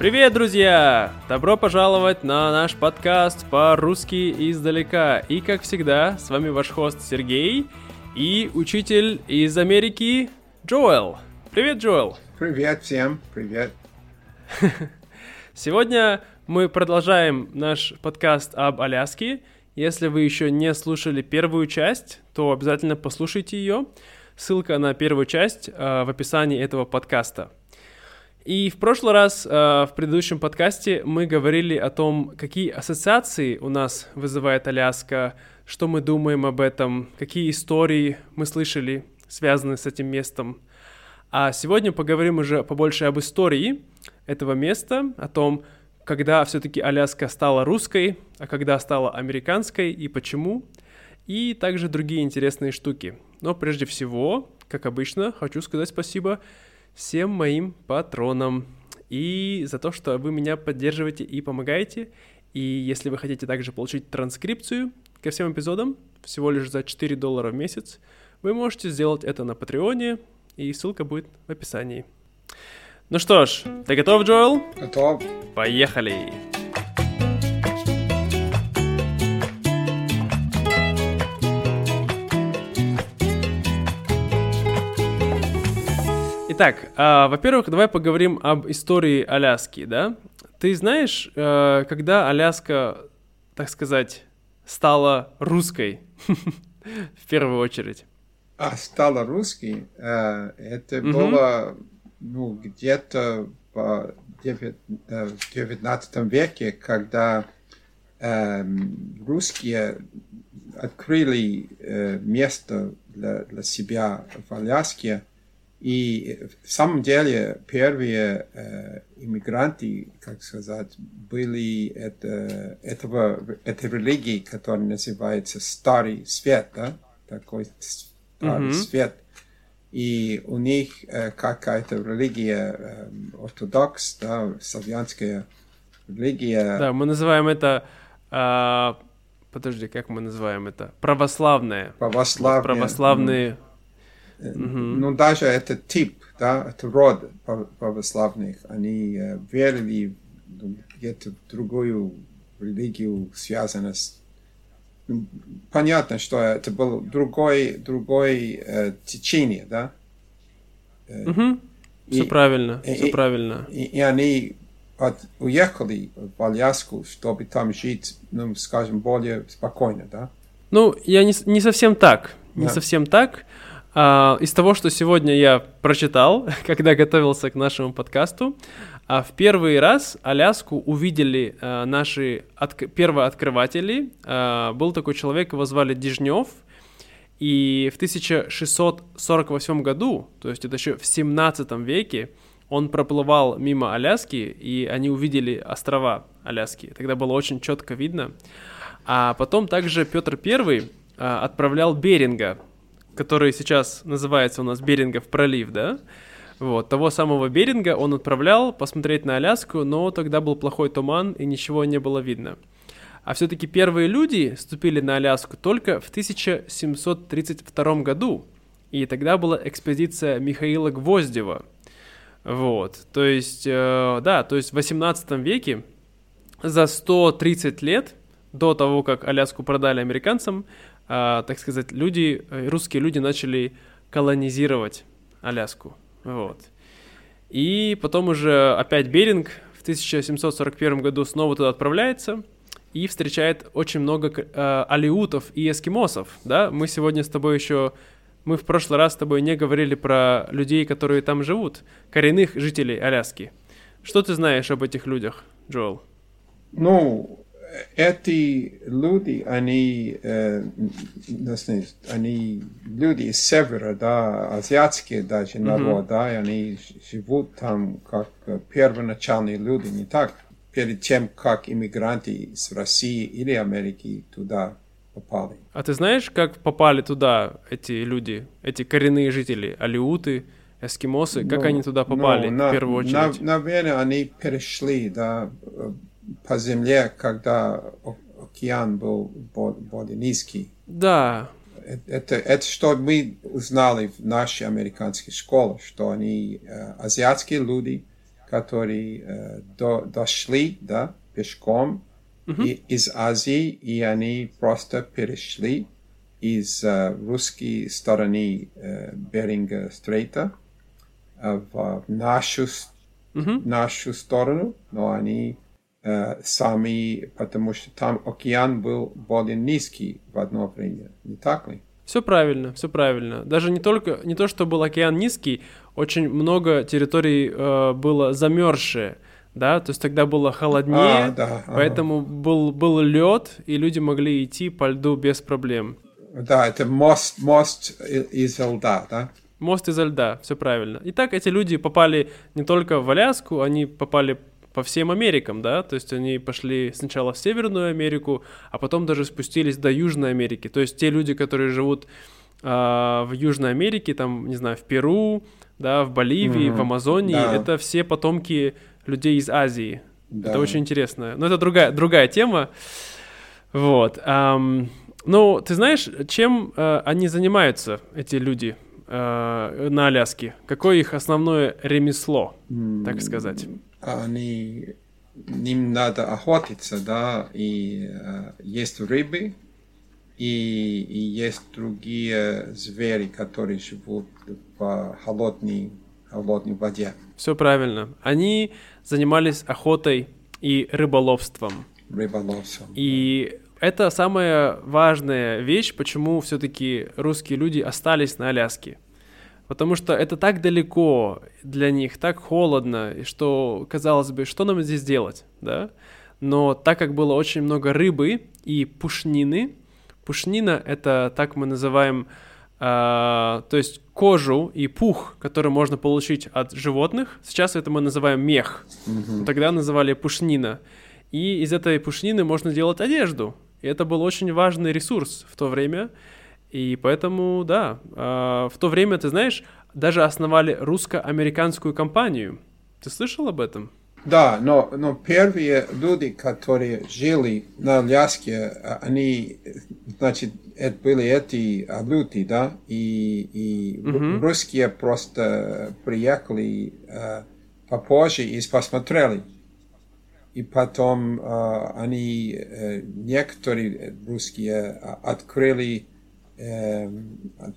Привет, друзья! Добро пожаловать на наш подкаст по-русски издалека. И, как всегда, с вами ваш хост Сергей и учитель из Америки Джоэл. Привет, Джоэл! Привет всем, привет! Сегодня мы продолжаем наш подкаст об Аляске. Если вы еще не слушали первую часть, то обязательно послушайте ее. Ссылка на первую часть э, в описании этого подкаста. И в прошлый раз, э, в предыдущем подкасте, мы говорили о том, какие ассоциации у нас вызывает Аляска, что мы думаем об этом, какие истории мы слышали, связанные с этим местом. А сегодня поговорим уже побольше об истории этого места, о том, когда все-таки Аляска стала русской, а когда стала американской и почему, и также другие интересные штуки. Но прежде всего, как обычно, хочу сказать спасибо всем моим патронам и за то, что вы меня поддерживаете и помогаете. И если вы хотите также получить транскрипцию ко всем эпизодам, всего лишь за 4 доллара в месяц, вы можете сделать это на Патреоне, и ссылка будет в описании. Ну что ж, ты готов, Джоэл? Готов. Поехали! Итак, э, во-первых, давай поговорим об истории Аляски, да? Ты знаешь, э, когда Аляска, так сказать, стала русской в первую очередь? А, стала русской? Э, это угу. было ну, где-то в 19 веке, когда э, русские открыли э, место для, для себя в Аляске, и в самом деле первые э, иммигранты, как сказать, были это, этого, этой религии, которая называется Старый Свет, да? такой Старый mm-hmm. Свет. И у них э, какая-то религия, э, ортодокс, да, славянская религия. Да, мы называем это... Э, подожди, как мы называем это? Православная. Православная. Православные... Mm ну, даже это тип, да, это род православных, они э, верили в где-то другую религию, связанную с ну, понятно, что это было другой, другой э, течение, да? Угу. Все правильно, и, все правильно. И, и они от, уехали в Аляску, чтобы там жить, ну, скажем, более спокойно, да? Ну, я не, не совсем так, не да. совсем так. А, из того, что сегодня я прочитал, когда готовился к нашему подкасту, а, в первый раз Аляску увидели а, наши от... первооткрыватели. Был такой человек, его звали Дежнев, и в 1648 году, то есть это еще в 17 веке, он проплывал мимо Аляски, и они увидели острова Аляски. Тогда было очень четко видно. А потом также Петр I отправлял Беринга который сейчас называется у нас Берингов пролив, да? Вот, того самого Беринга он отправлял посмотреть на Аляску, но тогда был плохой туман и ничего не было видно. А все-таки первые люди ступили на Аляску только в 1732 году, и тогда была экспедиция Михаила Гвоздева. Вот, то есть, э, да, то есть в 18 веке за 130 лет до того, как Аляску продали американцам, так сказать, люди, э, русские люди начали колонизировать Аляску. Вот. И потом уже опять Беринг в 1741 году снова туда отправляется и встречает очень много э, алиутов и эскимосов, да? Мы сегодня с тобой еще, мы в прошлый раз с тобой не говорили про людей, которые там живут, коренных жителей Аляски. Что ты знаешь об этих людях, Джоэл? Ну, эти люди, они, э, они люди из севера, да, азиатские даже mm-hmm. народ, да, и они живут там как первоначальные люди, не так, перед тем, как иммигранты из России или Америки туда попали. А ты знаешь, как попали туда эти люди, эти коренные жители, алиуты, эскимосы, как ну, они туда попали ну, в первую очередь? На, наверное, они перешли, да, по земле, когда океан был более низкий. Да. Это, это что мы узнали в нашей американской школе, что они э, азиатские люди, которые э, до, дошли, да, пешком Мгм. и, из Азии, и они просто перешли из э, русской стороны э, Беринга Стрейта э, в нашу, с- Мгм. нашу сторону, но они э, сами, потому что там океан был более низкий в одно время, не так ли? Все правильно, все правильно. Даже не только не то, что был океан низкий, очень много территорий э, было замерзшее, да, то есть тогда было холоднее, А, да, ага. поэтому был был лед и люди могли идти по льду без проблем. Да, это мост, мост из льда, да? Мост изо льда, все правильно. И так эти люди попали не только в Аляску, они попали по всем Америкам, да, то есть они пошли сначала в Северную Америку, а потом даже спустились до Южной Америки. То есть те люди, которые живут а, в Южной Америке, там, не знаю, в Перу, да, в Боливии, Мгм. в Амазонии, Да. это все потомки людей из Азии. Да. Это очень интересно. Но это другая, другая тема. Вот. ам, ну, ты знаешь, чем э, они занимаются, эти люди э, на Аляске? Какое их основное ремесло, так сказать? Они, им надо охотиться, да, и э, есть рыбы, и, и есть другие звери, которые живут в холодной, холодной воде, Все правильно. Они занимались охотой и рыболовством. рыболовством. И это самая важная вещь, почему все-таки русские люди остались на Аляске. Потому что это так далеко для них, так холодно, и что, казалось бы, что нам здесь делать, да? Но так как было очень много рыбы и пушнины, пушнина — это так мы называем, а, то есть кожу и пух, который можно получить от животных. Сейчас это мы называем мех. Тогда называли пушнина. И из этой пушнины можно делать одежду. И это был очень важный ресурс в то время. И поэтому, да, а, в то время, ты знаешь, даже основали русско-американскую компанию. Ты слышал об этом? Да, но, но первые люди, которые жили на Аляске, а, они, значит, это были эти а, люди, да, и, и Мгм. русские просто приехали э, попозже и посмотрели. И потом э, они, э, некоторые русские открыли,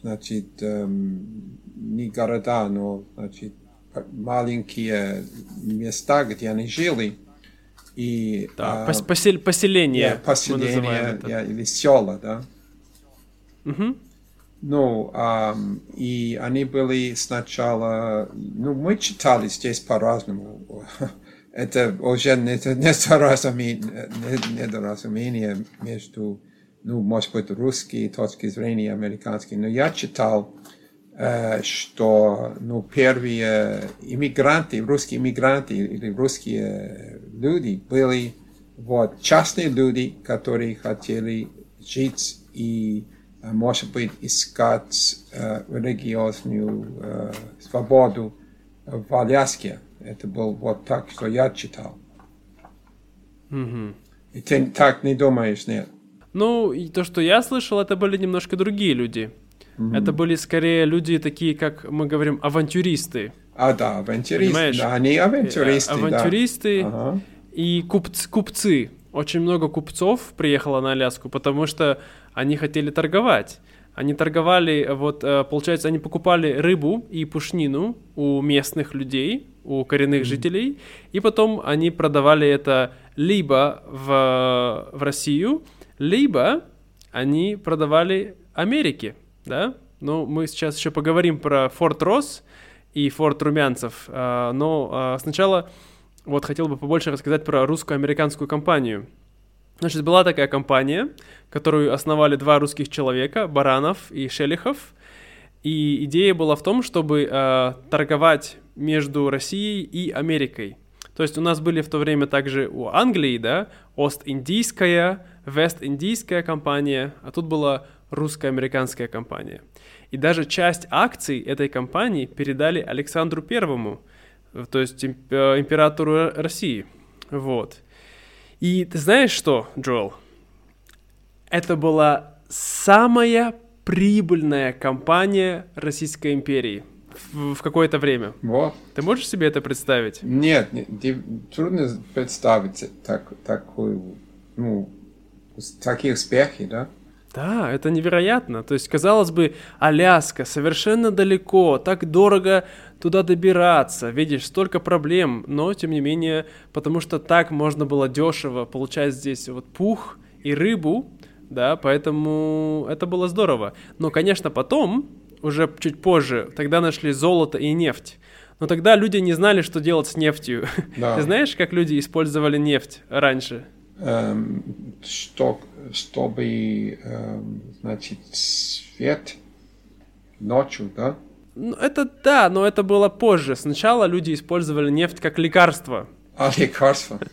значит, эм, не города, но, значит, маленькие места, где они жили. И Да, а, пос- посел- поселение. мы поселение я- или села, да. Мгм. Ну, ам, и они были сначала, ну, мы читали здесь по-разному. Это уже недоразумение, не- недоразумение между, ну, может быть, русской точки зрения, американской. Но я читал, что, ну, первые иммигранты, русские иммигранты или русские люди были вот частные люди, которые хотели жить и, может быть, искать э, религиозную э, свободу в Аляске. Это был вот так, что я читал. Мгм. И ты так не думаешь, нет? Ну, и то, что я слышал, это были немножко другие люди. Это были скорее люди такие, как мы говорим, авантюристы. А, да, авантюристы. Понимаешь? Да, они авантюристы, Э, да. авантюристы Ага. и купц- купцы. Очень много купцов приехало на Аляску, потому что они хотели торговать. Они торговали, вот, э, получается, они покупали рыбу и пушнину у местных людей, у коренных жителей, и потом они продавали это либо в, в Россию, либо они продавали Америке, да? Ну, мы сейчас еще поговорим про Форт Росс и Форт Румянцев, а, но а, сначала вот хотел бы побольше рассказать про русско-американскую компанию. Значит, была такая компания, которую основали два русских человека, Баранов и Шелихов. И идея была в том, чтобы э, торговать между Россией и Америкой. То есть у нас были в то время также у Англии, да, Ост-Индийская, Вест-Индийская компания, а тут была русско-американская компания. И даже часть акций этой компании передали Александру Первому, э, то есть э, императору России. Вот. И ты знаешь что, Джоэл? Это была самая прибыльная компания Российской империи в, в какое-то время. Вот. Ты можешь себе это представить? Нет, не- ди- трудно представить так, такую, ну, такие успехи, да? Да, это невероятно. То есть, казалось бы, Аляска совершенно далеко, так дорого туда добираться, видишь, столько проблем, но тем не менее, потому что так можно было дешево получать здесь вот пух и рыбу, да, поэтому это было здорово. Но, конечно, потом, уже чуть позже, тогда нашли золото и нефть. Но тогда люди не знали, что делать с нефтью. Да. Ты знаешь, как люди использовали нефть раньше? Эм, что, чтобы, эм, значит, свет ночью, да? Ну, это да, но это было позже. Сначала люди использовали нефть как лекарство. А лекарства?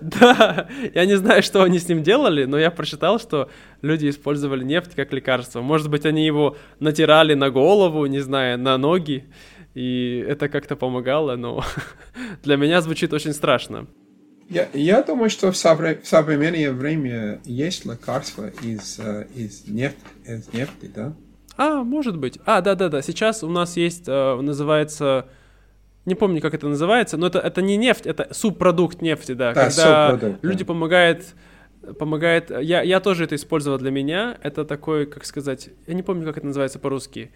Да, я не знаю, что они с ним делали, но я прочитал, что люди использовали нефть как лекарство. Может быть, они его натирали на голову, не знаю, на ноги, и это как-то помогало, но для меня звучит очень страшно. Я, я думаю, что в, совре- в современное время есть лекарства из, э, из, нефти, из нефти, да? А, может быть. А, да-да-да, сейчас у нас есть, э, называется... Не помню, как это называется, но это, это не нефть, это субпродукт нефти, да. Да, когда субпродукт, да. люди помогают, помогает, я, я тоже это использовал для меня, это такой, как сказать, я не помню, как это называется по-русски,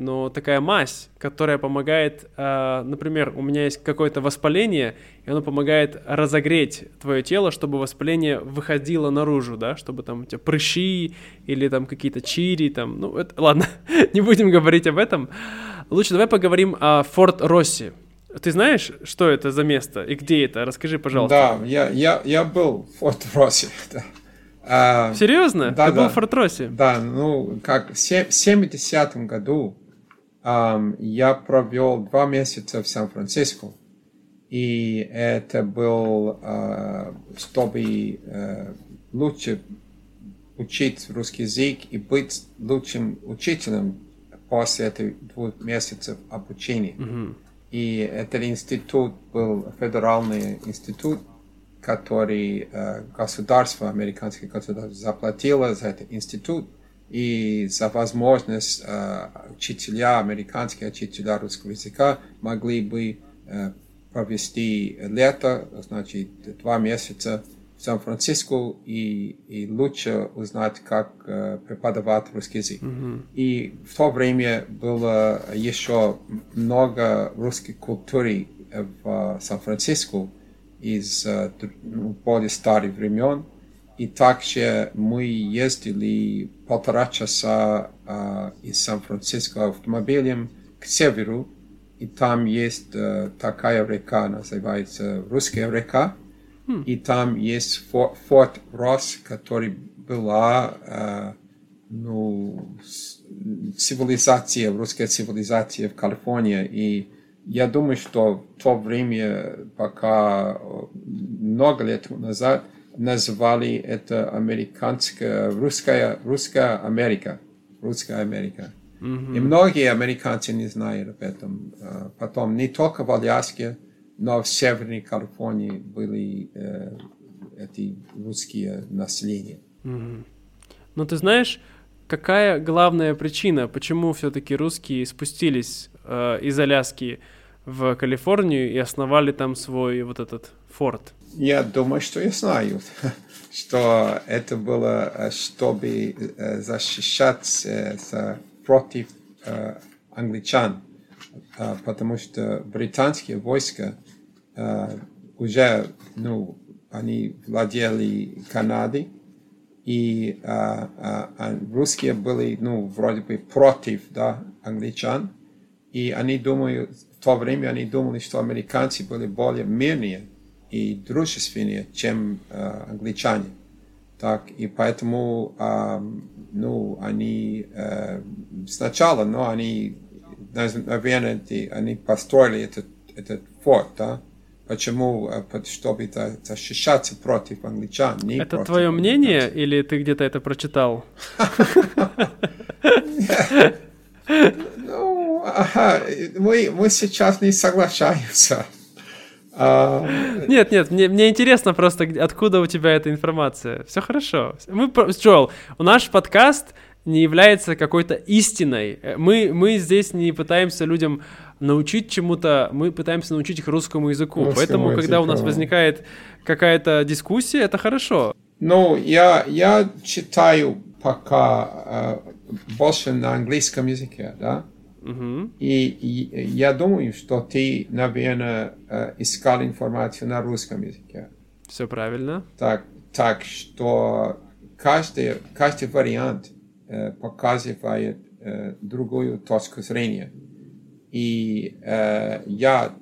но такая мазь, которая помогает, э, например, у меня есть какое-то воспаление, и оно помогает разогреть твое тело, чтобы воспаление выходило наружу, да, чтобы там у тебя прыщи или там какие-то чири, там, ну, это, ладно, не будем говорить об этом. Лучше давай поговорим о Форт Росси. Ты знаешь, что это за место и где это? Расскажи, пожалуйста. Да, я, я, я был в Форт Росси. Да. А, Серьезно? Да, Ты был в Форт Росси? Да, ну, как в се- в 70 году я провел два месяца в Сан-Франциско. И это был, а, чтобы э, лучше учить русский язык и быть лучшим учителем после этих двух месяцев обучения. И этот институт был федеральный институт, который э, государство, американское государство заплатило за этот институт и за возможность э, учителя, американские учителя русского языка могли бы э, провести лето, значит, два месяца в Сан-Франциско и, и лучше узнать, как э, преподавать русский язык. И в то время было еще много русской культуры в э, Сан-Франциско из э, ну, более старых времен. И также мы ездили полтора часа э, из Сан-Франциско автомобилем к северу, и там есть э, такая река, называется Русская река, и там есть фор- форт Росс, который была э, ну, цивилизация, русская цивилизация в Калифорнии. И я думаю, что в то время, пока э, много лет назад, называли это американская, русская, русская Америка. Русская Америка. И многие американцы не знают об этом. Э, Потом не только в Аляске, но в Северной Калифорнии были э, эти русские населения. Но ты знаешь, какая главная причина, почему все-таки русские спустились э, из Аляски в Калифорнию и основали там свой вот этот форт? Я думаю, что я знаю, что это было, э, чтобы э, защищаться за- против э, англичан, Э, потому что британские войска э, уже, ну, они владели Канадой, и русские были, ну, вроде бы против, да, англичан, и они думают, в то время они думали, что американцы были более мирнее и дружественнее, чем э, англичане. Так, и поэтому, ам, ну, они э, сначала, но они, наз- наверное, они построили этот, этот форт, да? Почему? Э, Чтобы за- защищаться против англичан. не Это против твое мнение американцев. или ты где-то это прочитал? Ну, мы сейчас не соглашаемся. А, Нет, нет, мне, мне интересно просто, откуда у тебя эта информация. Все хорошо. Мы, Джоэл, у наш подкаст не является какой-то истиной. Э, мы, мы здесь не пытаемся людям научить чему-то, мы пытаемся научить их русскому языку. Русскому Поэтому, языку. когда у нас возникает какая-то дискуссия, это хорошо. Ну, я, я читаю пока э, больше на английском языке, да? Угу. И, и я думаю, что ты, наверное, э, искал информацию на русском языке. Все правильно. Так, так что каждый, каждый вариант э, показывает э, другую точку зрения. И э, я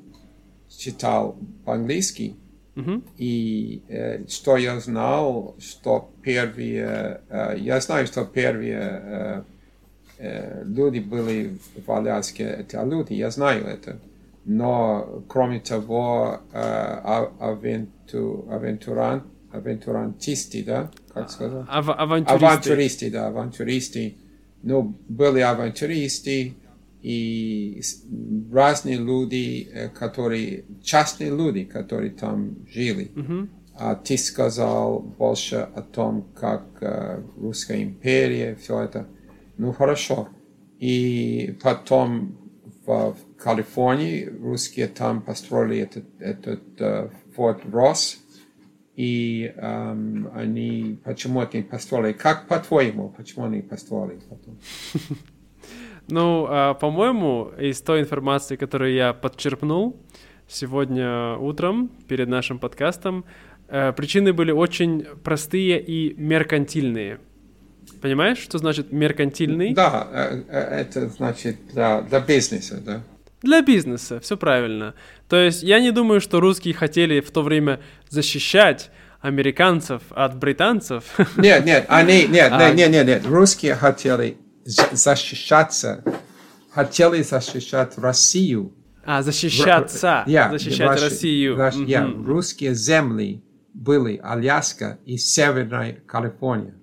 читал по-английски, uh-huh. и э, что я знал, что первые, э, я знаю, что первые э, люди были в Аляске, это люди, я знаю это. Но, кроме того, э, авенту, авентурант, авентурантисты, да, как сказать? Ав- авантюристы. Авантюристы, да, авантюристы. Ну, были авантюристы, и разные люди, которые, частные люди, которые там жили. Uh-huh. А ты сказал больше о том, как uh, Русская империя, все это. Ну, хорошо. И потом в, в Калифорнии русские там построили этот, этот uh, Форт Росс. И um, они, почему они построили? Как по-твоему, почему они построили потом? Ну, а, по-моему, из той информации, которую я подчерпнул сегодня утром перед нашим подкастом, э, причины были очень простые и меркантильные. Понимаешь, что значит меркантильный? Да, э, э, это значит для, для бизнеса, да. Для бизнеса, все правильно. То есть я не думаю, что русские хотели в то время защищать американцев от британцев. Нет, нет, они, нет, а... нет, нет, нет, русские хотели защищаться, хотели защищать Россию. А, защищаться, yeah, защищать Russia, Россию. Russia, yeah, Русские земли были Аляска и Северная Калифорния.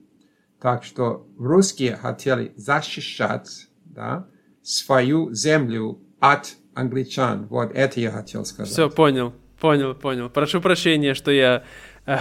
Так что русские хотели защищать да, свою землю от англичан. Вот это я хотел сказать. Все, понял, понял, понял. Прошу прощения, что я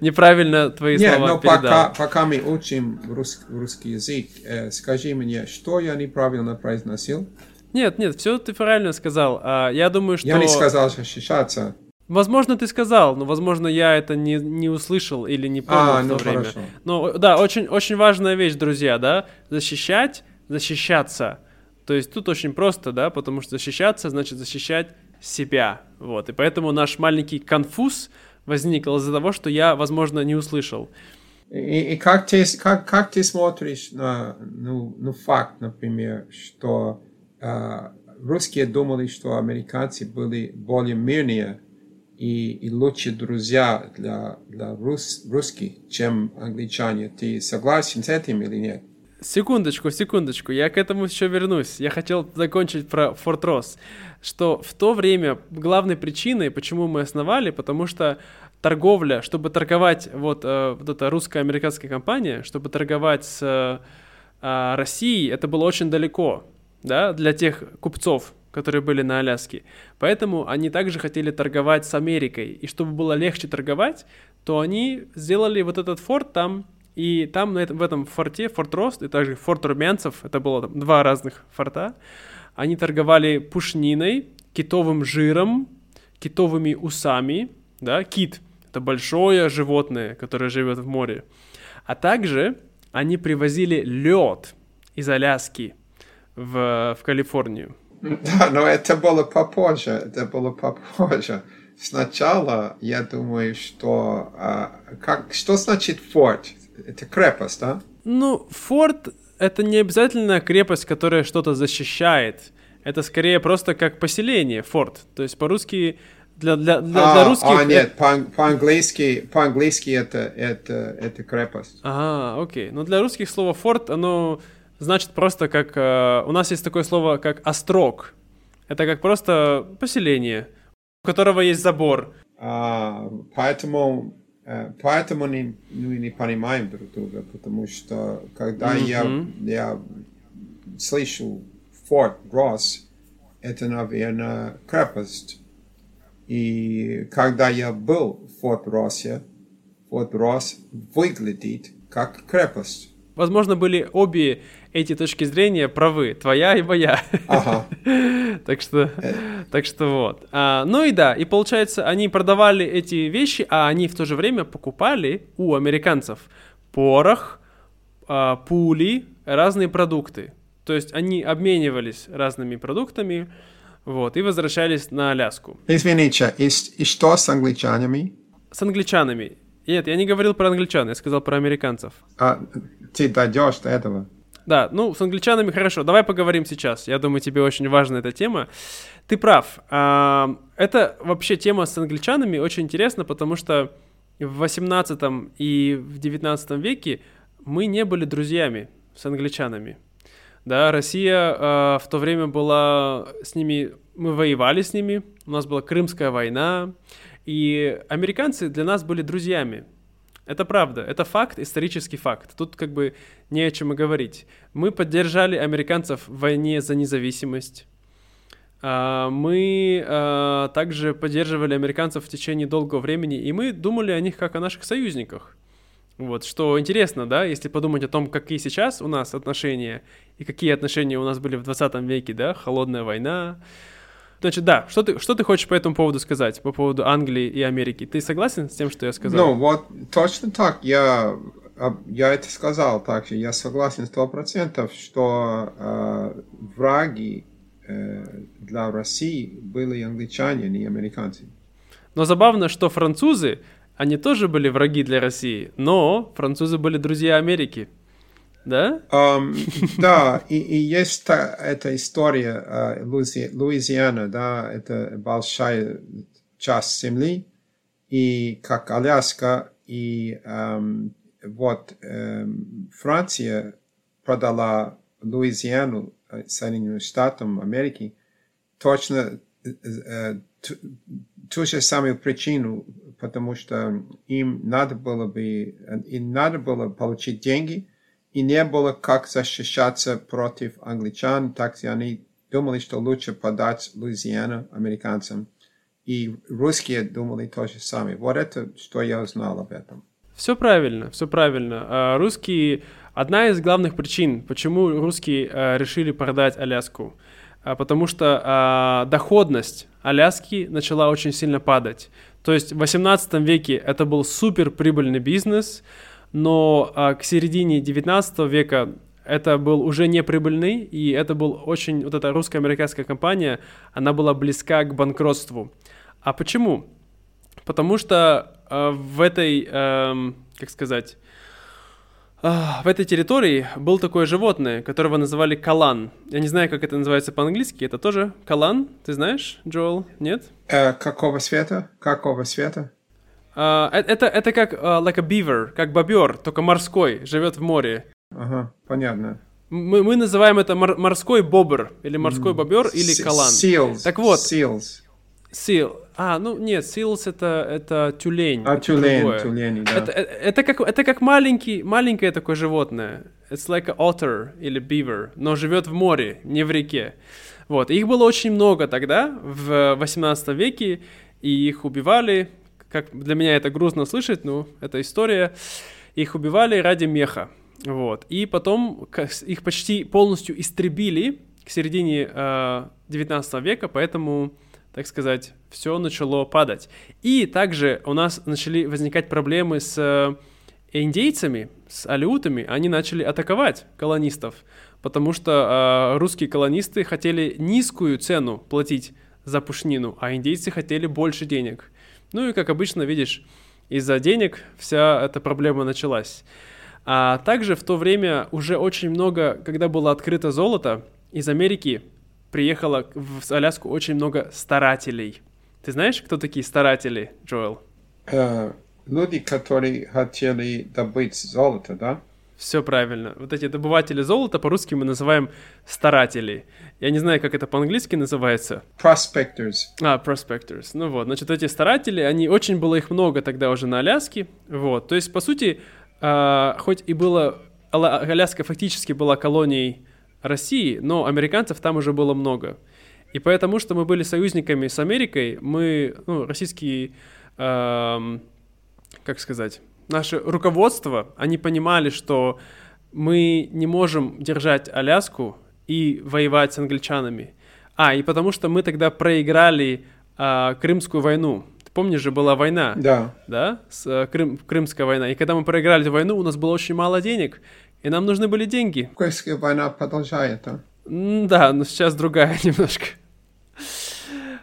неправильно твои Нет, слова но передал. Пока, пока мы учим рус, русский язык, э, скажи мне, что я неправильно произносил? Нет, нет, все ты правильно сказал. А, я думаю, что... Я не сказал защищаться. Возможно, ты сказал, но, возможно, я это не, не услышал или не понял а, в то ну, время. Хорошо. Ну, да, очень, очень важная вещь, друзья, да, защищать, защищаться. То есть тут очень просто, да, потому что защищаться значит защищать себя, вот. И поэтому наш маленький конфуз возникло из-за того, что я, возможно, не услышал. И, и как, ты, как, как ты смотришь на ну, ну, факт, например, что э, русские думали, что американцы были более мирнее и, и лучше друзья для, для рус, русских, чем англичане. Ты согласен с этим или нет? Секундочку, секундочку, я к этому еще вернусь. Я хотел закончить про Форт Росс, что в то время главной причиной, почему мы основали, потому что торговля, чтобы торговать, вот, э, вот эта русско-американская компания, чтобы торговать с э, Россией, это было очень далеко, да, для тех купцов, которые были на Аляске. Поэтому они также хотели торговать с Америкой. И чтобы было легче торговать, то они сделали вот этот форт там, и там, на этом, в этом форте, Форт Рост и также Форт Румянцев, это было там, два разных форта, они торговали пушниной, китовым жиром, китовыми усами, да, кит – это большое животное, которое живет в море. А также они привозили лед из Аляски в, в Калифорнию. Да, но это было попозже, это было попозже. Сначала я думаю, что... А, как, что значит форт? Это крепость, да? Ну, форт — это не обязательно крепость, которая что-то защищает. Это скорее просто как поселение, форт. То есть по-русски для, для, для, а, для русских... А, нет, по-английски, по-английски это, это, это крепость. Ага, окей. Но для русских слово форт, оно значит просто как... Э, у нас есть такое слово, как острог. Это как просто поселение, у которого есть забор. А, поэтому Э, поэтому не, мы не понимаем друг друга, потому что когда mm-hmm. я, я слышу Форт Росс, это, наверное, крепость. И когда я был в Форт Россе, Форт Росс выглядит как крепость. возможно, были обе эти точки зрения правы, твоя и моя. Ага. так что, так что вот. А, ну и да, и получается, они продавали эти вещи, а они в то же время покупали у американцев порох, а, пули, разные продукты. То есть они обменивались разными продуктами, вот, и возвращались на Аляску. Извините, и, и что с англичанами? С англичанами. Нет, я не говорил про англичан, я сказал про американцев. А, ты дойдешь до этого? Да, ну, с англичанами хорошо. Давай поговорим сейчас. Я думаю, тебе очень важна эта тема. Ты прав. А, это вообще тема с англичанами очень интересна, потому что в 18 и в 19 веке мы не были друзьями с англичанами. Да, Россия э, в то время была с ними, мы воевали с ними, у нас была Крымская война, и американцы для нас были друзьями. Это правда, это факт, исторический факт. Тут как бы не о чем и говорить. Мы поддержали американцев в войне за независимость. А, мы а, также поддерживали американцев в течение долгого времени, и мы думали о них как о наших союзниках. Вот, что интересно, да, если подумать о том, какие сейчас у нас отношения и какие отношения у нас были в 20 веке, да, холодная война. Значит, да, что ты, что ты хочешь по этому поводу сказать, по поводу Англии и Америки? Ты согласен с тем, что я сказал? Ну, вот точно так, я, я это сказал также, я согласен сто процентов, что э, враги э, для России были англичане, не американцы. Но забавно, что французы они тоже были враги для России, но французы были друзья Америки. Да? Um, да, и, и есть та, эта история uh, Луизи, Луизиана, да, это большая часть земли, и как Аляска, и um, вот um, Франция продала Луизиану э, Соединенным Штатам Америки точно uh, ту, ту же самую причину, потому что им надо было бы, им надо было получить деньги, и не было как защищаться против англичан, так что они думали, что лучше подать Луизиану американцам. И русские думали то же самое. Вот это, что я узнал об этом. Все правильно, все правильно. А, русские... Одна из главных причин, почему русские а, решили продать Аляску, а, потому что доходность Аляски начала очень сильно падать. То есть в 18 веке это был супер прибыльный бизнес, но а, к середине 19 века это был уже не прибыльный, и это был очень, вот эта русско-американская компания, она была близка к банкротству. А почему? Потому что э, в этой, э, как сказать, в этой территории был такое животное, которого называли калан. Я не знаю, как это называется по-английски. Это тоже калан? Ты знаешь, Джоэл? Нет? Э, какого цвета? Какого цвета? Uh, это, это как uh, like a beaver, как бобер, только морской, живет в море. Ага, понятно. Мы, мы называем это мор- морской бобр, или морской бобер, или калан. Seals. Так вот. Seals. Seal. А, ну нет, seals это, это тюлень. А, тюлень, тюлень, да. Это, это, это, как, это как маленький, маленькое такое животное. It's like an otter или beaver, но живет в море, не в реке. Вот, их было очень много тогда, в 18 веке, и их убивали, как для меня это грустно слышать, ну, это история. Их убивали ради меха. Вот. И потом их почти полностью истребили к середине э, 19 века, поэтому, так сказать, все начало падать. И также у нас начали возникать проблемы с э, индейцами, с алиутами. Они начали атаковать колонистов, потому что э, русские колонисты хотели низкую цену платить за пушнину, а индейцы хотели больше денег. Ну и, как обычно, видишь, из-за денег вся эта проблема началась. А также в то время уже очень много, когда было открыто золото, из Америки приехало в Аляску очень много старателей. Ты знаешь, кто такие старатели, Джоэл? Uh, люди, которые хотели добыть золото, да? Все правильно. Вот эти добыватели золота по-русски мы называем старатели. Я не знаю, как это по-английски называется. Prospectors. А, prospectors. Ну вот, значит, эти старатели, они, очень было их много тогда уже на Аляске. Вот, то есть, по сути, э, хоть и было, Аляска фактически была колонией России, но американцев там уже было много. И потому что мы были союзниками с Америкой, мы, ну, российские, э, как сказать, наше руководство, они понимали, что мы не можем держать Аляску и воевать с англичанами. А, и потому что мы тогда проиграли а, Крымскую войну. Ты помнишь же, была война? Да. Да? С, а, Крым, Крымская война. И когда мы проиграли эту войну, у нас было очень мало денег, и нам нужны были деньги. Крымская война продолжается. Да, но сейчас другая немножко.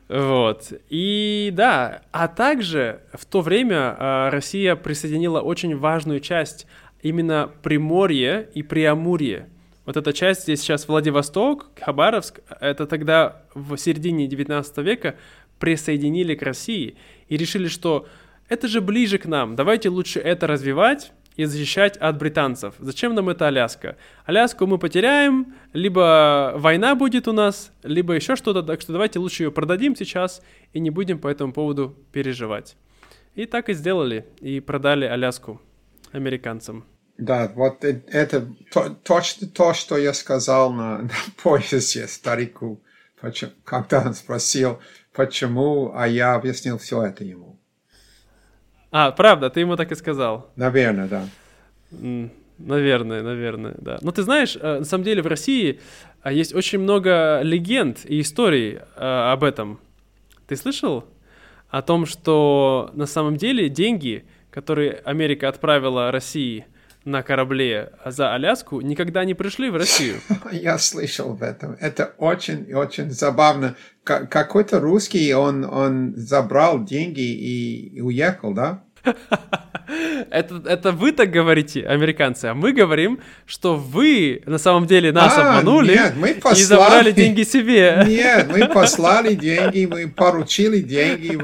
Вот. И да, а также в то время э, Россия присоединила очень важную часть, именно Приморье и Преамурье. Вот эта часть здесь сейчас Владивосток, Хабаровск, это тогда в середине 19 века присоединили к России и решили, что это же ближе к нам, давайте лучше это развивать, и защищать от британцев. Зачем нам эта Аляска? Аляску мы потеряем, либо война будет у нас, либо еще что-то, так что давайте лучше ее продадим сейчас и не будем по этому поводу переживать. И так и сделали, и продали Аляску американцам. Да, вот это то, точно то, что я сказал на, на поезде старику, почему, когда он спросил, почему, а я объяснил все это ему. А, правда, ты ему так и сказал. Наверное, да. Наверное, наверное, да. Но ты знаешь, э, на самом деле в России а, есть очень много легенд и историй а, об этом. Ты слышал о том, что на самом деле деньги, которые Америка отправила России на корабле за Аляску, никогда не пришли в Россию? Я слышал об этом. Это очень и очень забавно. Какой-то русский, он, он забрал деньги и уехал, да? Это, это вы так говорите, американцы, а мы говорим, что вы на самом деле нас а, обманули нет, мы послали... и забрали деньги себе. Нет, мы послали деньги, мы поручили деньги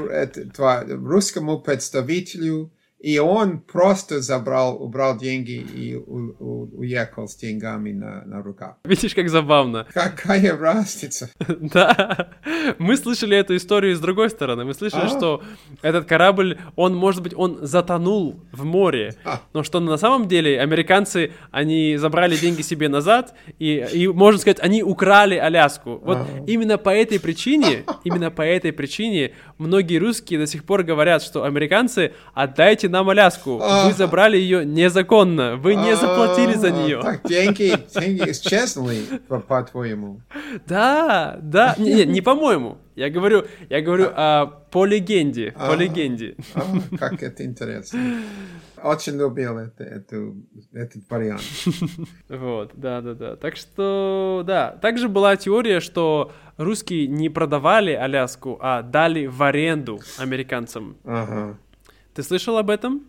русскому представителю и он просто забрал, убрал деньги и у, у, уехал с деньгами на, на руках. Видишь, как забавно. Какая разница? Да. Мы слышали эту историю с другой стороны. Мы слышали, а? что этот корабль, он, может быть, он затонул в море. А. Но что на самом деле американцы, они забрали деньги себе назад, и, и можно сказать, они украли Аляску. Вот а. именно по этой причине, именно по этой причине многие русские до сих пор говорят, что американцы, отдайте нам Аляску. Вы забрали ее незаконно. Вы не заплатили за нее. Так, деньги, деньги по-твоему. Да, да. Не, не по-моему. Я говорю, я говорю а, по легенде, а, по легенде. А, как это интересно. Очень любил это, эту, этот вариант. Вот, да, да, да. Так что, да. Также была теория, что русские не продавали Аляску, а дали в аренду американцам. Ага. Ты слышал об этом?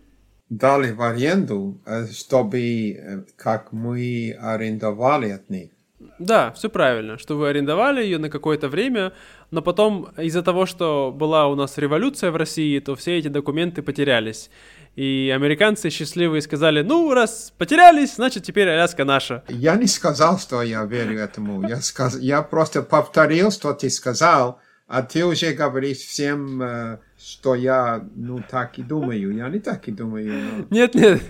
Дали в аренду, э, чтобы э, как мы арендовали от них. Да, все правильно, что вы арендовали ее на какое-то время, но потом из-за того, что была у нас революция в России, то все эти документы потерялись. И американцы счастливые сказали, ну, раз потерялись, значит, теперь Аляска наша. Я не сказал, что я верю этому. Я, сказ... я просто повторил, что ты сказал, а ты уже говоришь всем, э, что я, ну, так и думаю. Я не так и думаю. Но... Нет, нет,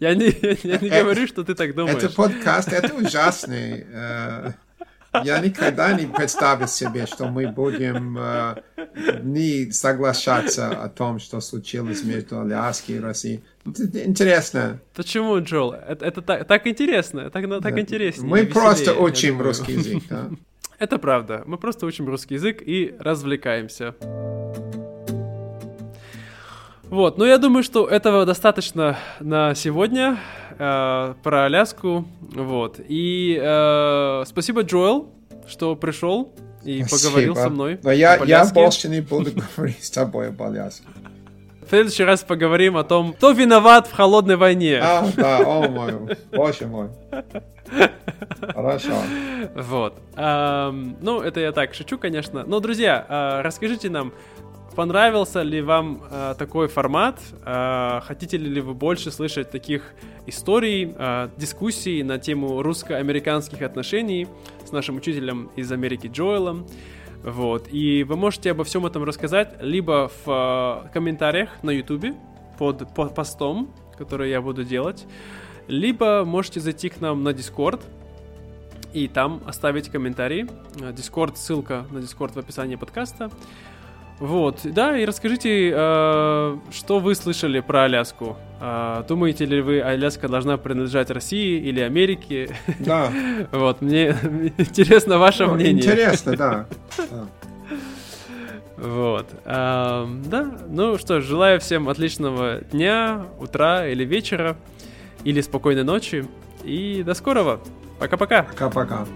я не, я не это, говорю, что ты так думаешь. Это подкаст, это ужасный. Э, я никогда не представил себе, что мы будем э, не соглашаться о том, что случилось между Аляской и Россией. Это интересно. Почему, Джол? Это, это так, так интересно, так, так да. интереснее. Мы веселее, просто учим русский язык, да? Это правда. Мы просто учим русский язык и развлекаемся. Вот, ну я думаю, что этого достаточно на сегодня э, про Аляску. Вот. И э, спасибо, Джоэл, что пришел и спасибо. поговорил со мной. Но я, я больше не буду говорить с тобой об Аляске. В следующий раз поговорим о том, кто виноват в холодной войне. А, да, о мой, боже мой. Хорошо. Вот. Эм, ну, это я так шучу, конечно. Но, друзья, э, расскажите нам, понравился ли вам э, такой формат? Э, хотите ли вы больше слышать таких историй, э, дискуссий на тему русско-американских отношений с нашим учителем из Америки Джоэлом? Вот. И вы можете обо всем этом рассказать либо в э, комментариях на YouTube под, под постом, который я буду делать, либо можете зайти к нам на Discord и там оставить комментарий. Discord, ссылка на Discord в описании подкаста. Вот, да, и расскажите, э, что вы слышали про Аляску? Э, думаете ли вы, Аляска должна принадлежать России или Америке? Да. Вот, мне интересно ваше Ну, мнение. Интересно, да. Вот. А, да, ну что ж, желаю всем отличного дня, утра или вечера, или спокойной ночи. И до скорого. Пока-пока. Пока-пока.